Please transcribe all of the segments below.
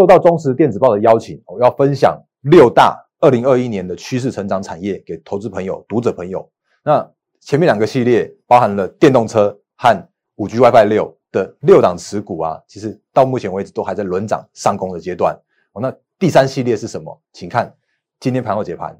受到中时电子报的邀请，我要分享六大二零二一年的趋势成长产业给投资朋友、读者朋友。那前面两个系列包含了电动车和五 G WiFi 六的六档持股啊，其实到目前为止都还在轮涨上攻的阶段。哦，那第三系列是什么？请看今天盘后解盘。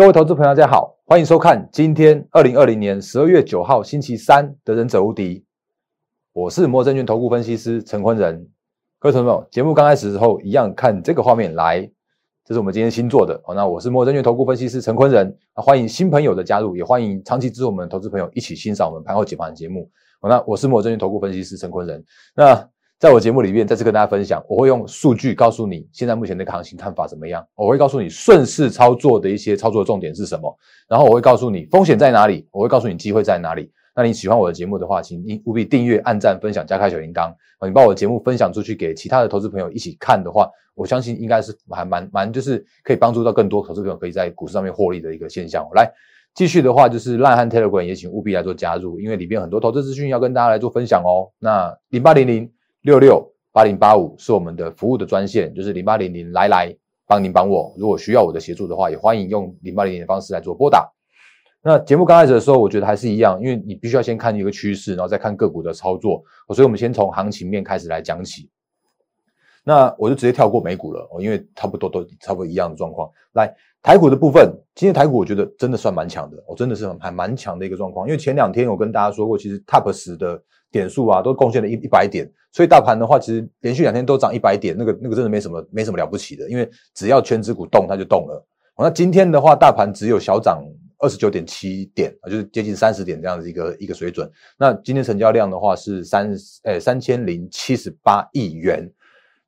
各位投资朋友，大家好，欢迎收看今天二零二零年十二月九号星期三的《忍者无敌》，我是摩证券投顾分析师陈坤仁。各位朋友，节目刚开始的时候，一样看这个画面来，这是我们今天新做的。好，那我是摩证券投顾分析师陈坤仁，欢迎新朋友的加入，也欢迎长期支持我们投资朋友一起欣赏我们盘后解盘的节目。好，那我是摩证券投顾分析师陈坤仁。那在我节目里面，再次跟大家分享，我会用数据告诉你现在目前的行情看法怎么样。我会告诉你顺势操作的一些操作重点是什么，然后我会告诉你风险在哪里，我会告诉你机会在哪里。那你喜欢我的节目的话，请你务必订阅、按赞、分享、加开小铃铛啊。你把我的节目分享出去给其他的投资朋友一起看的话，我相信应该是还蛮蛮就是可以帮助到更多投资朋友可以在股市上面获利的一个现象。来继续的话，就是烂汉 Telegram 也请务必来做加入，因为里边很多投资资讯要跟大家来做分享哦。那零八零零六六。八零八五是我们的服务的专线，就是零八零零来来帮您帮我。如果需要我的协助的话，也欢迎用零八零零的方式来做拨打。那节目刚开始的时候，我觉得还是一样，因为你必须要先看一个趋势，然后再看个股的操作。所以，我们先从行情面开始来讲起。那我就直接跳过美股了，因为差不多都差不多一样的状况。来台股的部分，今天台股我觉得真的算蛮强的，我真的是还蛮强的一个状况。因为前两天我跟大家说过，其实 Top 十的点数啊，都贡献了一一百点，所以大盘的话，其实连续两天都涨一百点，那个那个真的没什么没什么了不起的，因为只要全指股动，它就动了。那今天的话，大盘只有小涨二十九点七点啊，就是接近三十点这样的一个一个水准。那今天成交量的话是三诶三千零七十八亿元。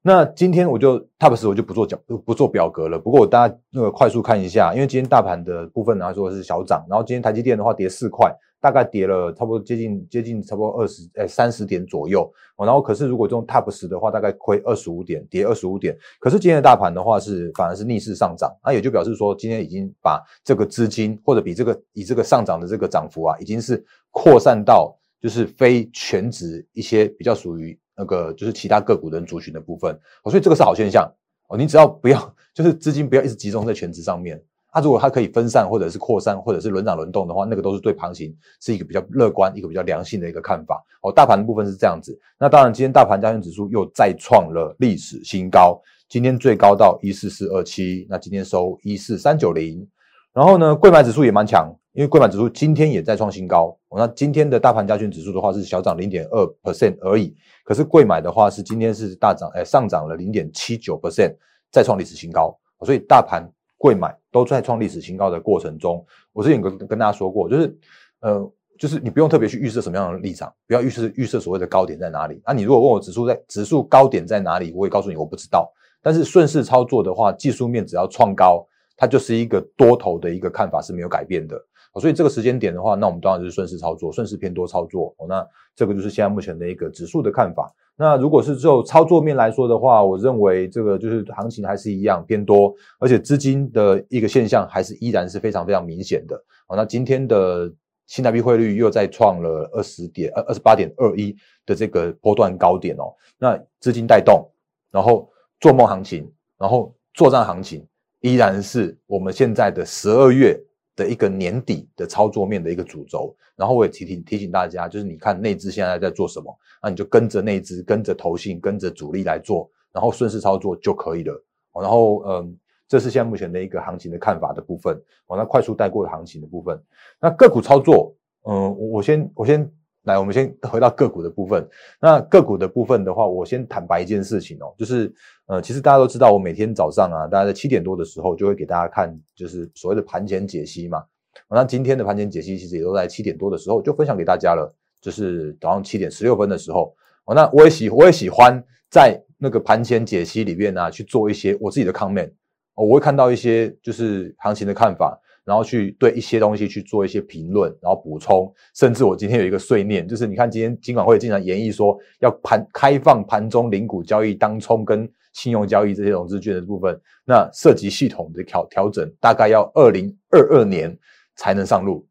那今天我就 top 十我就不做表不做表格了。不过我大家那个快速看一下，因为今天大盘的部分来说是小涨，然后今天台积电的话跌四块，大概跌了差不多接近接近差不多二十诶三十点左右。然后可是如果这种 top 十的话，大概亏二十五点，跌二十五点。可是今天的大盘的话是反而是逆势上涨，那也就表示说今天已经把这个资金或者比这个以这个上涨的这个涨幅啊，已经是扩散到就是非全职一些比较属于。那个就是其他个股的族群的部分，哦，所以这个是好现象哦。你只要不要，就是资金不要一直集中在全职上面。它如果它可以分散，或者是扩散，或者是轮涨轮动的话，那个都是对行情是一个比较乐观、一个比较良性的一个看法哦。大盘的部分是这样子。那当然，今天大盘加权指数又再创了历史新高，今天最高到一四四二七，那今天收一四三九零。然后呢，贵买指数也蛮强，因为贵买指数今天也在创新高。那今天的大盘加权指数的话是小涨零点二 percent 而已。可是贵买的话是今天是大涨，哎，上涨了零点七九 percent，再创历史新高。所以大盘贵买都在创历史新高的过程中，我之前跟跟大家说过，就是呃，就是你不用特别去预设什么样的立场，不要预设预设所谓的高点在哪里。那你如果问我指数在指数高点在哪里，我会告诉你我不知道。但是顺势操作的话，技术面只要创高，它就是一个多头的一个看法是没有改变的。所以这个时间点的话，那我们当然是顺势操作，顺势偏多操作。哦，那这个就是现在目前的一个指数的看法。那如果是就操作面来说的话，我认为这个就是行情还是一样偏多，而且资金的一个现象还是依然是非常非常明显的。哦，那今天的新台币汇率又再创了二十点二二十八点二一的这个波段高点哦。那资金带动，然后做梦行情，然后作战行情，依然是我们现在的十二月。的一个年底的操作面的一个主轴，然后我也提提提醒大家，就是你看内资现在在做什么，那你就跟着内资，跟着投信，跟着主力来做，然后顺势操作就可以了。然后嗯，这是现在目前的一个行情的看法的部分。哦，那快速带过的行情的部分，那个股操作，嗯，我先我先。来，我们先回到个股的部分。那个股的部分的话，我先坦白一件事情哦，就是，呃，其实大家都知道，我每天早上啊，大概在七点多的时候，就会给大家看，就是所谓的盘前解析嘛。那今天的盘前解析其实也都在七点多的时候就分享给大家了，就是早上七点十六分的时候。哦，那我也喜我也喜欢在那个盘前解析里面呢去做一些我自己的 comment。哦，我会看到一些就是行情的看法。然后去对一些东西去做一些评论，然后补充，甚至我今天有一个碎念，就是你看今天金管会经常演绎说要盘开放盘中零股交易、当冲跟信用交易这些融资券的部分，那涉及系统的调调整，大概要二零二二年才能上路，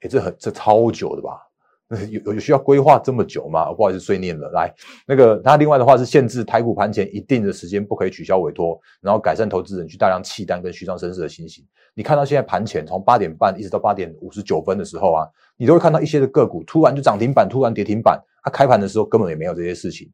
诶，这很这超久的吧？有有需要规划这么久吗？不好意思，碎念了。来，那个他另外的话是限制台股盘前一定的时间不可以取消委托，然后改善投资人去大量弃单跟虚张声势的情形。你看到现在盘前从八点半一直到八点五十九分的时候啊，你都会看到一些的个股突然就涨停板，突然跌停板。它开盘的时候根本也没有这些事情。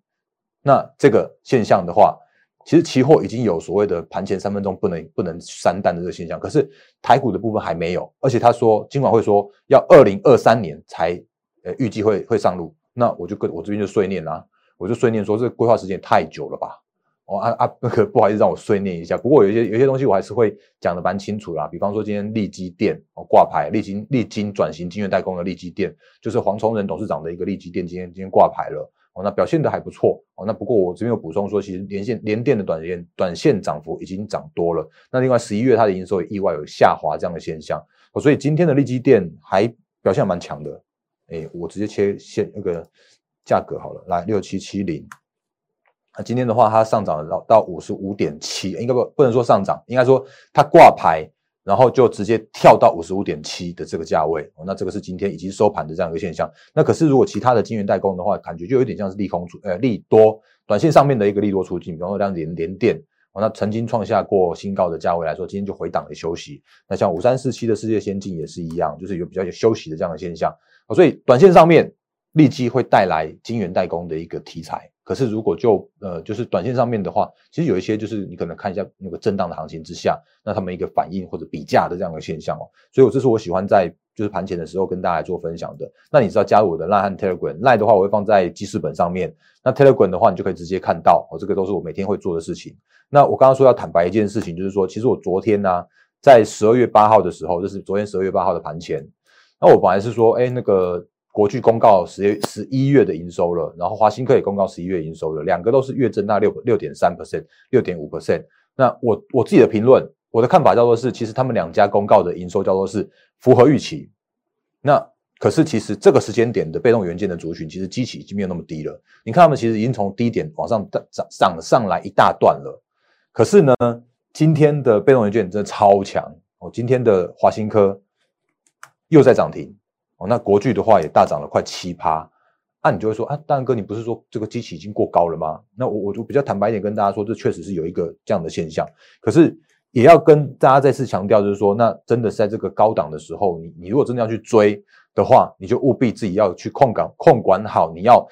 那这个现象的话，其实期货已经有所谓的盘前三分钟不能不能删单的这个现象，可是台股的部分还没有。而且他说，今晚会说要二零二三年才。呃，预计会会上路，那我就跟我这边就碎念啦，我就碎念说，这规划时间太久了吧？哦啊啊，那个不好意思，让我碎念一下。不过有些有些东西我还是会讲的蛮清楚啦，比方说今天利基电哦挂牌，利金利金转型金源代工的利基电，就是黄崇仁董事长的一个利基电，今天今天挂牌了哦，那表现的还不错哦。那不过我这边有补充说，其实连线连电的短线短线涨幅已经涨多了。那另外十一月它的营收也意外有下滑这样的现象哦，所以今天的利基电还表现蛮强的。哎，我直接切线那个价格好了，来六七七零。那今天的话，它上涨了到到五十五点七，应该不不能说上涨，应该说它挂牌，然后就直接跳到五十五点七的这个价位。那这个是今天已经收盘的这样一个现象。那可是如果其他的金源代工的话，感觉就有点像是利空出，呃，利多短线上面的一个利多出境。比方说像连连电，哦，那曾经创下过新高的价位来说，今天就回档了休息。那像五三四七的世界先进也是一样，就是有比较有休息的这样的现象。所以短线上面立即会带来晶圆代工的一个题材，可是如果就呃就是短线上面的话，其实有一些就是你可能看一下那个震荡的行情之下，那他们一个反应或者比价的这样的现象哦。所以我这是我喜欢在就是盘前的时候跟大家做分享的。那你知道加入我的 Line 和 Telegram，Line 的话我会放在记事本上面，那 Telegram 的话你就可以直接看到哦，这个都是我每天会做的事情。那我刚刚说要坦白一件事情，就是说其实我昨天呢在十二月八号的时候，就是昨天十二月八号的盘前。那我本来是说，哎，那个国巨公告十月十一月的营收了，然后华新科也公告十一月营收了，两个都是月增大六六点三 percent，六点五 percent。那我我自己的评论，我的看法叫做是，其实他们两家公告的营收叫做是符合预期。那可是其实这个时间点的被动元件的族群，其实基期已经没有那么低了。你看他们其实已经从低点往上涨涨上来一大段了。可是呢，今天的被动元件真的超强哦，今天的华新科。又在涨停哦，那国巨的话也大涨了快七趴，那你就会说啊，大哥，你不是说这个机器已经过高了吗？那我我就比较坦白一点跟大家说，这确实是有一个这样的现象，可是也要跟大家再次强调，就是说，那真的是在这个高档的时候，你你如果真的要去追的话，你就务必自己要去控港控管好，你要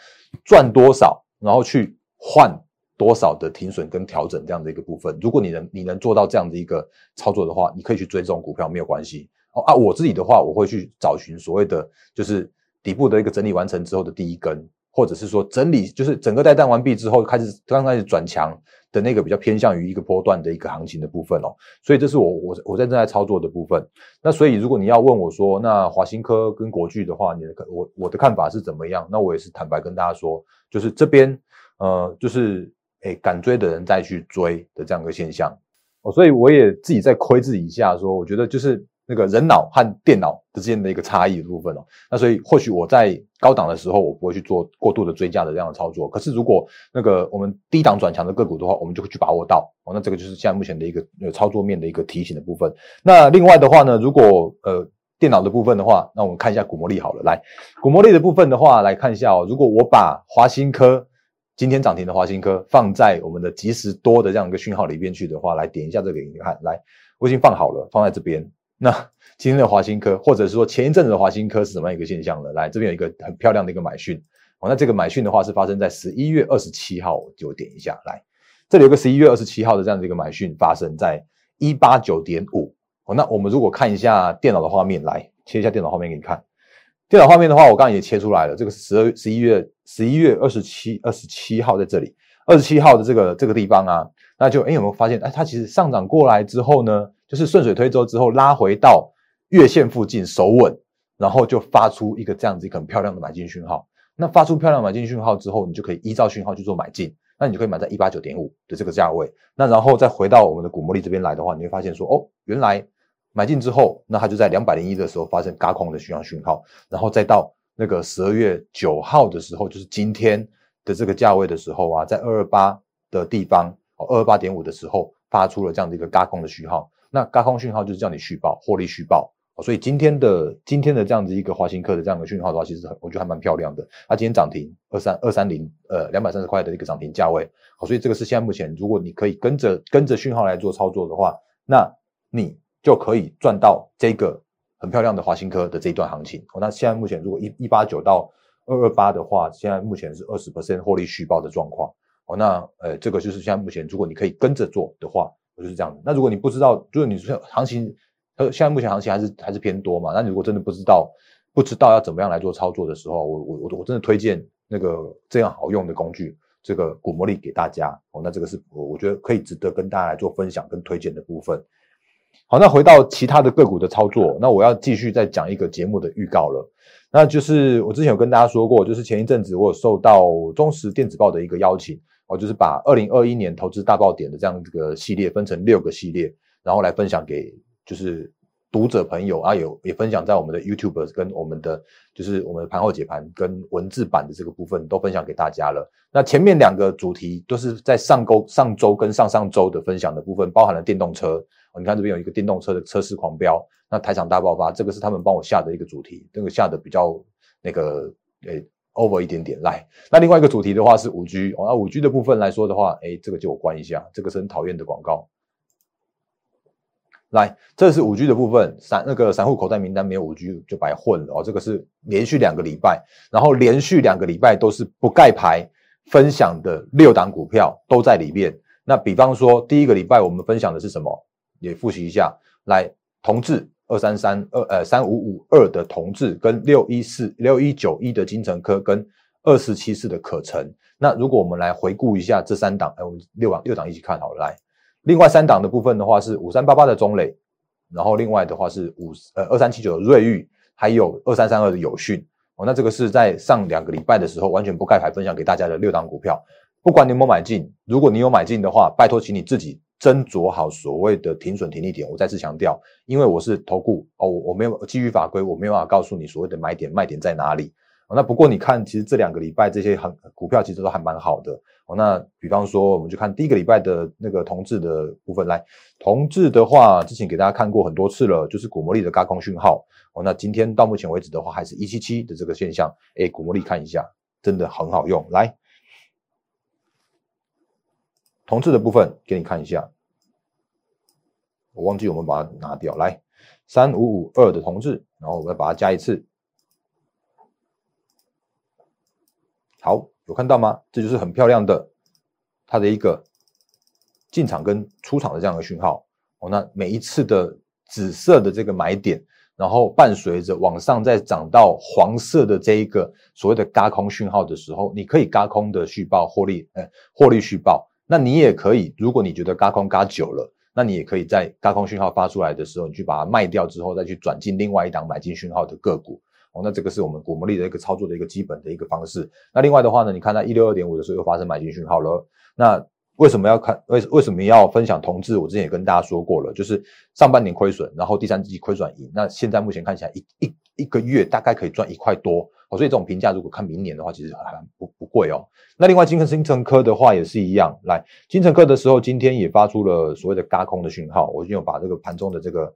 赚多少，然后去换多少的停损跟调整这样的一个部分。如果你能你能做到这样的一个操作的话，你可以去追这种股票没有关系。啊，我自己的话，我会去找寻所谓的就是底部的一个整理完成之后的第一根，或者是说整理就是整个带弹完毕之后开始刚开始转强的那个比较偏向于一个波段的一个行情的部分哦。所以这是我我我在正在操作的部分。那所以如果你要问我说，那华新科跟国巨的话，你的我我的看法是怎么样？那我也是坦白跟大家说，就是这边呃就是诶敢追的人再去追的这样一个现象哦。所以我也自己在窥自己一下，说我觉得就是。那个人脑和电脑之间的一个差异的部分哦，那所以或许我在高档的时候，我不会去做过度的追加的这样的操作。可是如果那个我们低档转强的个股的话，我们就会去把握到哦。那这个就是现在目前的一个呃操作面的一个提醒的部分。那另外的话呢，如果呃电脑的部分的话，那我们看一下股魔力好了。来，股魔力的部分的话，来看一下哦。如果我把华新科今天涨停的华新科放在我们的即时多的这样一个讯号里边去的话，来点一下这个给你看。来，我已经放好了，放在这边。那今天的华新科，或者是说前一阵子的华新科是什么样一个现象呢？来，这边有一个很漂亮的一个买讯哦。那这个买讯的话是发生在十一月二十七号，就点一下来，这里有个十一月二十七号的这样的一个买讯发生在一八九点五哦。那我们如果看一下电脑的画面，来切一下电脑画面给你看。电脑画面的话，我刚刚也切出来了，这个十二十一月十一月二十七二十七号在这里，二十七号的这个这个地方啊，那就哎有没有发现？哎，它其实上涨过来之后呢？就是顺水推舟之后拉回到月线附近守稳，然后就发出一个这样子一个很漂亮的买进讯号。那发出漂亮买进讯号之后，你就可以依照讯号去做买进。那你就可以买在一八九点五的这个价位。那然后再回到我们的股魔力这边来的话，你会发现说，哦，原来买进之后，那它就在两百零一的时候发生嘎空的讯号讯号，然后再到那个十二月九号的时候，就是今天的这个价位的时候啊，在二二八的地方，哦二二八点五的时候发出了这样的一个嘎空的讯号。那高空讯号就是叫你续报获利续报，所以今天的今天的这样子一个华兴科的这样的讯号的话，其实很我觉得还蛮漂亮的。它今天涨停二三二三零呃两百三十块的一个涨停价位，好，所以这个是现在目前如果你可以跟着跟着讯号来做操作的话，那你。就可以赚到这个很漂亮的华兴科的这一段行情哦。那现在目前如果一一八九到二二八的话，现在目前是二十 percent 获利续报的状况哦。那呃，这个就是现在目前如果你可以跟着做的话，我就是这样子。那如果你不知道，就是你说行情呃，现在目前行情还是还是偏多嘛。那你如果真的不知道不知道要怎么样来做操作的时候，我我我我真的推荐那个这样好用的工具，这个股魔力给大家哦。那这个是我我觉得可以值得跟大家来做分享跟推荐的部分。好，那回到其他的个股的操作，那我要继续再讲一个节目的预告了。那就是我之前有跟大家说过，就是前一阵子我有受到中实电子报的一个邀请，哦，就是把二零二一年投资大爆点的这样这个系列分成六个系列，然后来分享给就是读者朋友啊，有也分享在我们的 YouTube 跟我们的就是我们的盘后解盘跟文字版的这个部分都分享给大家了。那前面两个主题都是在上周、上周跟上上周的分享的部分，包含了电动车。你看这边有一个电动车的车市狂飙，那台场大爆发，这个是他们帮我下的一个主题，这个下的比较那个诶 over 一点点来。那另外一个主题的话是五 G，哦，那五 G 的部分来说的话，诶，这个就我关一下，这个是很讨厌的广告。来，这是五 G 的部分，散那个散户口袋名单没有五 G 就白混了哦。这个是连续两个礼拜，然后连续两个礼拜都是不盖牌分享的六档股票都在里面。那比方说第一个礼拜我们分享的是什么？也复习一下，来同志二三三二呃三五五二的同志跟六一四六一九一的金城科跟二四七四的可成。那如果我们来回顾一下这三档，哎，我们六档六档一起看好了。来，另外三档的部分的话是五三八八的中磊，然后另外的话是五呃二三七九的瑞昱，还有二三三二的友讯。哦，那这个是在上两个礼拜的时候完全不盖牌分享给大家的六档股票。不管你有没有买进，如果你有买进的话，拜托请你自己。斟酌好所谓的停损停利点，我再次强调，因为我是投顾哦，我没有基于法规，我没有办法告诉你所谓的买点卖点在哪里。哦那不过你看，其实这两个礼拜这些很股票其实都还蛮好的哦。那比方说，我们就看第一个礼拜的那个同质的部分来，同质的话，之前给大家看过很多次了，就是股魔力的高空讯号哦。那今天到目前为止的话，还是一七七的这个现象，哎，股魔力看一下，真的很好用，来。同质的部分给你看一下，我忘记我们把它拿掉，来三五五二的同质，然后我们把它加一次，好，有看到吗？这就是很漂亮的它的一个进场跟出场的这样的讯号哦。那每一次的紫色的这个买点，然后伴随着往上再涨到黄色的这一个所谓的嘎空讯号的时候，你可以嘎空的续报获利，哎，获利续报。那你也可以，如果你觉得嘎空嘎久了，那你也可以在嘎空讯号发出来的时候，你去把它卖掉之后，再去转进另外一档买进讯号的个股。哦，那这个是我们股魔力的一个操作的一个基本的一个方式。那另外的话呢，你看到一六二点五的时候又发生买进讯号了。那为什么要看？为为什么要分享同志？我之前也跟大家说过了，就是上半年亏损，然后第三季亏损盈。那现在目前看起来一一一个月大概可以赚一块多。哦，所以这种评价如果看明年的话，其实还不不贵哦。那另外金星城科的话也是一样，来金城科的时候，今天也发出了所谓的嘎空的讯号，我已经有把这个盘中的这个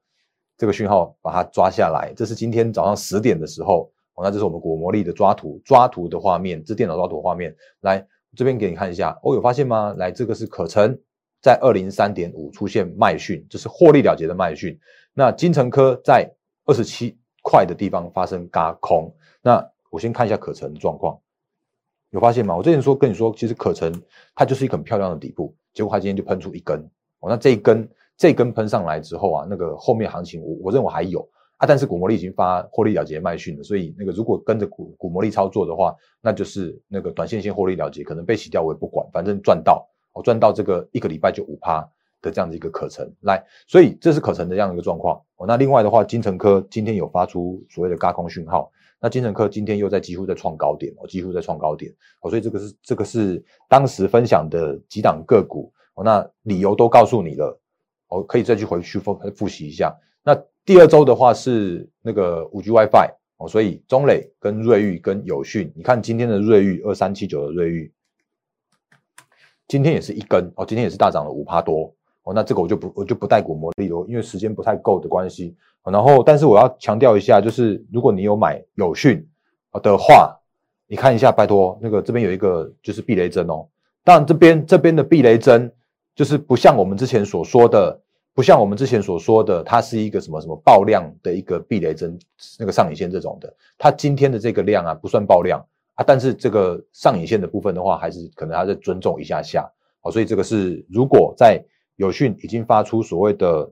这个讯号把它抓下来。这是今天早上十点的时候，哦，那这是我们果魔力的抓图抓图的画面，这电脑抓图画面，来这边给你看一下，哦，有发现吗？来，这个是可成在二零三点五出现卖讯，这是获利了结的卖讯。那金城科在二十七块的地方发生嘎空，那。我先看一下可成状况，有发现吗？我之前说跟你说，其实可成它就是一个很漂亮的底部，结果它今天就喷出一根哦。那这一根这根喷上来之后啊，那个后面行情我我认为还有啊，但是股魔力已经发获利了结卖讯了，所以那个如果跟着股股魔力操作的话，那就是那个短线先获利了结，可能被洗掉我也不管，反正赚到我赚到这个一个礼拜就五趴的这样的一个可成来，所以这是可成的这样一个状况哦。那另外的话，金城科今天有发出所谓的高空讯号。那金城科今天又在几乎在创高点哦，几乎在创高点哦，所以这个是这个是当时分享的几档个股哦，那理由都告诉你了哦，可以再去回去复复习一下。那第二周的话是那个五 G WiFi 哦，所以中磊跟瑞昱跟友讯，你看今天的瑞昱二三七九的瑞昱，今天也是一根哦，今天也是大涨了五趴多哦，那这个我就不我就不带股魔力了，因为时间不太够的关系。然后，但是我要强调一下，就是如果你有买友讯的话，你看一下，拜托那个这边有一个就是避雷针哦。当然这边这边的避雷针就是不像我们之前所说的。不像我们之前所说的，它是一个什么什么爆量的一个避雷针，那个上影线这种的。它今天的这个量啊，不算爆量啊，但是这个上影线的部分的话，还是可能还在尊重一下下。好，所以这个是如果在有讯已经发出所谓的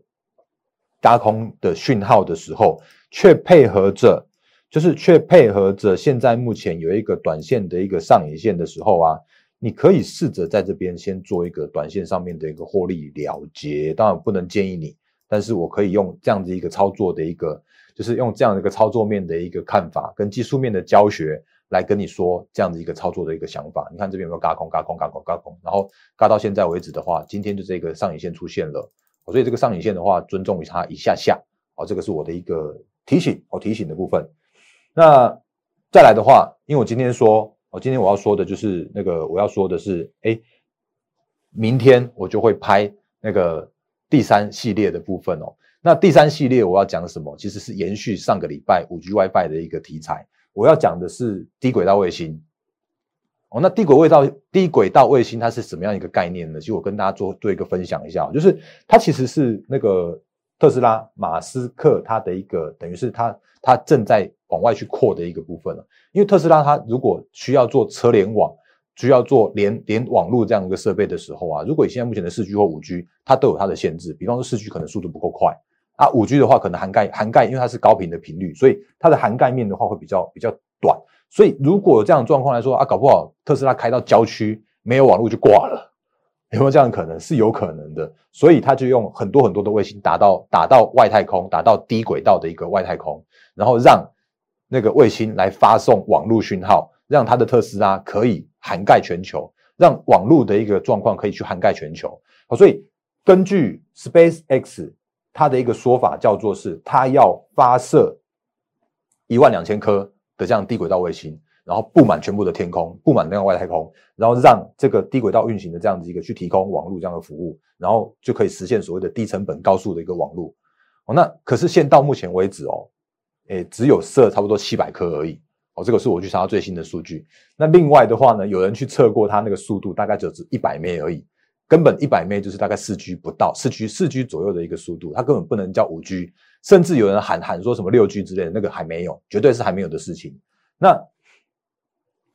加空的讯号的时候，却配合着，就是却配合着现在目前有一个短线的一个上影线的时候啊。你可以试着在这边先做一个短线上面的一个获利了结，当然不能建议你，但是我可以用这样子一个操作的一个，就是用这样的一个操作面的一个看法跟技术面的教学来跟你说这样子一个操作的一个想法。你看这边有没有嘎空、嘎空、嘎空、嘎空，然后嘎到现在为止的话，今天就这个上影线出现了，所以这个上影线的话，尊重于它一下下，哦，这个是我的一个提醒，哦，提醒的部分。那再来的话，因为我今天说。我今天我要说的就是那个，我要说的是，哎，明天我就会拍那个第三系列的部分哦。那第三系列我要讲什么？其实是延续上个礼拜五 G WiFi 的一个题材。我要讲的是低轨道卫星。哦，那低轨道低轨道卫星它是什么样一个概念呢？其实我跟大家做做一个分享一下，就是它其实是那个特斯拉马斯克他的一个，等于是他他正在。往外去扩的一个部分了，因为特斯拉它如果需要做车联网，需要做连连网络这样一个设备的时候啊，如果以现在目前的四 G 或五 G，它都有它的限制。比方说四 G 可能速度不够快啊，五 G 的话可能涵盖涵盖，因为它是高频的频率，所以它的涵盖面的话会比较比较短。所以如果有这样的状况来说啊，搞不好特斯拉开到郊区没有网络就挂了，有没有这样的可能？是有可能的。所以他就用很多很多的卫星打到打到外太空，打到低轨道的一个外太空，然后让。那个卫星来发送网络讯号，让它的特斯拉可以涵盖全球，让网络的一个状况可以去涵盖全球。好，所以根据 SpaceX 它的一个说法，叫做是它要发射一万两千颗的这样低轨道卫星，然后布满全部的天空，布满那个外太空，然后让这个低轨道运行的这样子一个去提供网络这样的服务，然后就可以实现所谓的低成本高速的一个网络。哦，那可是现到目前为止哦。诶，只有设差不多七百颗而已哦，这个是我去查最新的数据。那另外的话呢，有人去测过它那个速度，大概就只一百 m 而已，根本一百 m 就是大概四 G 不到，四 G 四 G 左右的一个速度，它根本不能叫五 G，甚至有人喊喊说什么六 G 之类的，那个还没有，绝对是还没有的事情。那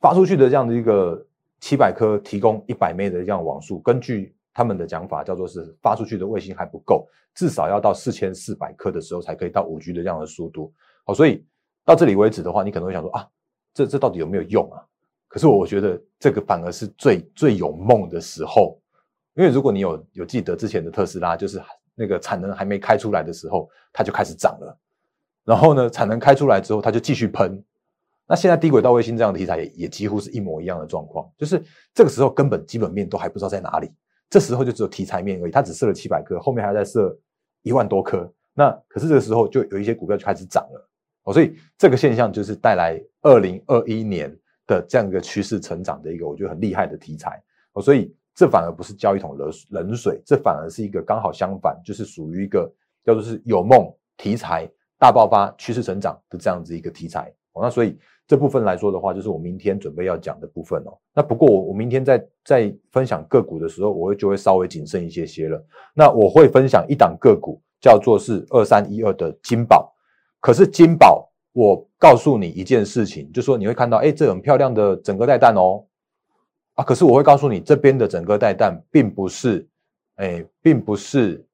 发出去的这样的一个七百颗提供一百 m 的这样网速，根据他们的讲法，叫做是发出去的卫星还不够，至少要到四千四百颗的时候才可以到五 G 的这样的速度。好，所以到这里为止的话，你可能会想说啊，这这到底有没有用啊？可是我觉得这个反而是最最有梦的时候，因为如果你有有记得之前的特斯拉，就是那个产能还没开出来的时候，它就开始涨了，然后呢，产能开出来之后，它就继续喷。那现在低轨道卫星这样的题材也也几乎是一模一样的状况，就是这个时候根本基本面都还不知道在哪里，这时候就只有题材面而已，它只设了七百颗，后面还在设一万多颗，那可是这个时候就有一些股票就开始涨了。哦，所以这个现象就是带来二零二一年的这样一个趋势成长的一个我觉得很厉害的题材。哦，所以这反而不是浇一桶冷冷水，这反而是一个刚好相反，就是属于一个叫做是有梦题材大爆发趋势成长的这样子一个题材。哦，那所以这部分来说的话，就是我明天准备要讲的部分哦。那不过我我明天在在分享个股的时候，我会就会稍微谨慎一些些了。那我会分享一档个股，叫做是二三一二的金宝。可是金宝，我告诉你一件事情，就说你会看到，哎，这很漂亮的整个带弹哦，啊，可是我会告诉你，这边的整个带弹并不是，哎，并不是，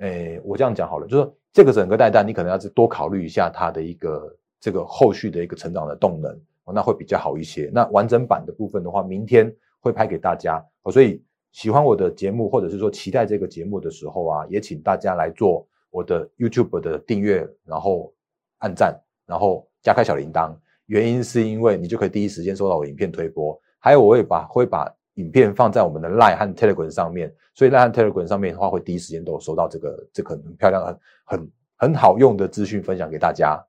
哎，我这样讲好了，就是说这个整个带弹，你可能要多考虑一下它的一个这个后续的一个成长的动能，哦那会比较好一些。那完整版的部分的话，明天会拍给大家，所以喜欢我的节目或者是说期待这个节目的时候啊，也请大家来做。我的 YouTube 的订阅，然后按赞，然后加开小铃铛，原因是因为你就可以第一时间收到我影片推播。还有我会把会把影片放在我们的 Line 和 Telegram 上面，所以 Line 和 Telegram 上面的话，会第一时间都有收到这个这个很漂亮、很很很好用的资讯分享给大家。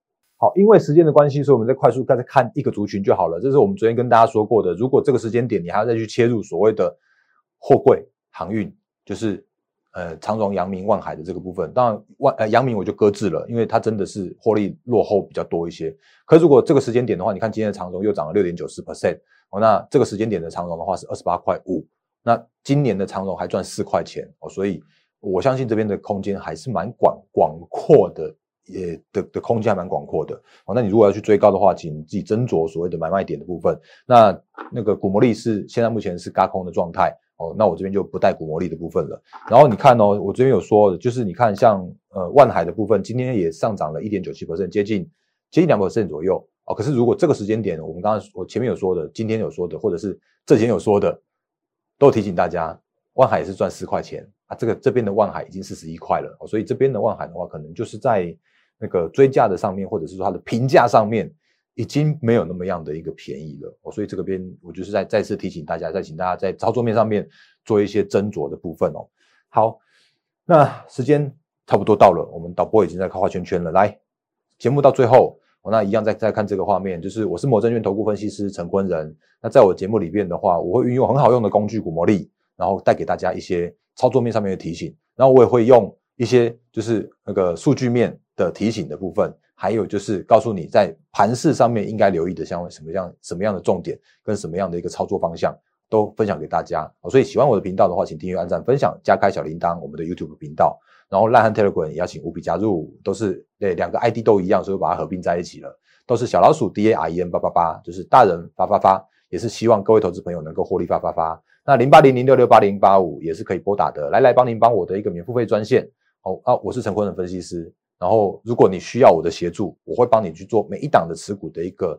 好，因为时间的关系，所以我们再快速再看一个族群就好了。这是我们昨天跟大家说过的。如果这个时间点你还要再去切入所谓的货柜航运，就是呃长荣、阳明、万海的这个部分，当然万呃阳明我就搁置了，因为它真的是获利落后比较多一些。可如果这个时间点的话，你看今天的长荣又涨了六点九四 percent。哦，那这个时间点的长荣的话是二十八块五，那今年的长荣还赚四块钱哦，所以我相信这边的空间还是蛮广广阔的，也的的空间还蛮广阔的哦。那你如果要去追高的话，请自己斟酌所谓的买卖点的部分。那那个股魔力是现在目前是嘎空的状态哦，那我这边就不带股魔力的部分了。然后你看哦，我这边有说的，就是你看像呃万海的部分，今天也上涨了一点九七接近接近两百分左右。哦，可是如果这个时间点，我们刚刚我前面有说的，今天有说的，或者是这几天有说的，都提醒大家，万海也是赚四块钱啊。这个这边的万海已经四十一块了哦，所以这边的万海的话，可能就是在那个追价的上面，或者是说它的评价上面，已经没有那么样的一个便宜了。哦，所以这个边我就是在再次提醒大家，再请大家在操作面上面做一些斟酌的部分哦。好，那时间差不多到了，我们导播已经在画圈圈了。来，节目到最后。我那一样再再看这个画面，就是我是某证券投顾分析师陈坤仁。那在我节目里边的话，我会运用很好用的工具股魔力，然后带给大家一些操作面上面的提醒。然后我也会用一些就是那个数据面的提醒的部分，还有就是告诉你在盘市上面应该留意的像什么样什么样的重点跟什么样的一个操作方向，都分享给大家。所以喜欢我的频道的话，请订阅、按赞、分享、加开小铃铛，我们的 YouTube 频道。然后烂汉 Telegram 也邀请务必加入，都是对两个 ID 都一样，所以把它合并在一起了，都是小老鼠 D A R E N 八八八，就是大人发发发，也是希望各位投资朋友能够获利发发发。那零八零零六六八零八五也是可以拨打的，来来帮您帮我的一个免付费专线。哦啊，我是陈坤的分析师，然后如果你需要我的协助，我会帮你去做每一档的持股的一个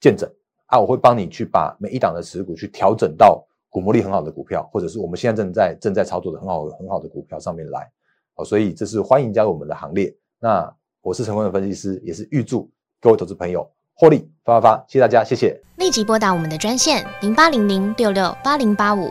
见证啊，我会帮你去把每一档的持股去调整到股魔力很好的股票，或者是我们现在正在正在操作的很好很好的股票上面来。好，所以这是欢迎加入我们的行列。那我是成功的分析师，也是预祝各位投资朋友获利发发发！谢谢大家，谢谢。立即拨打我们的专线零八零零六六八零八五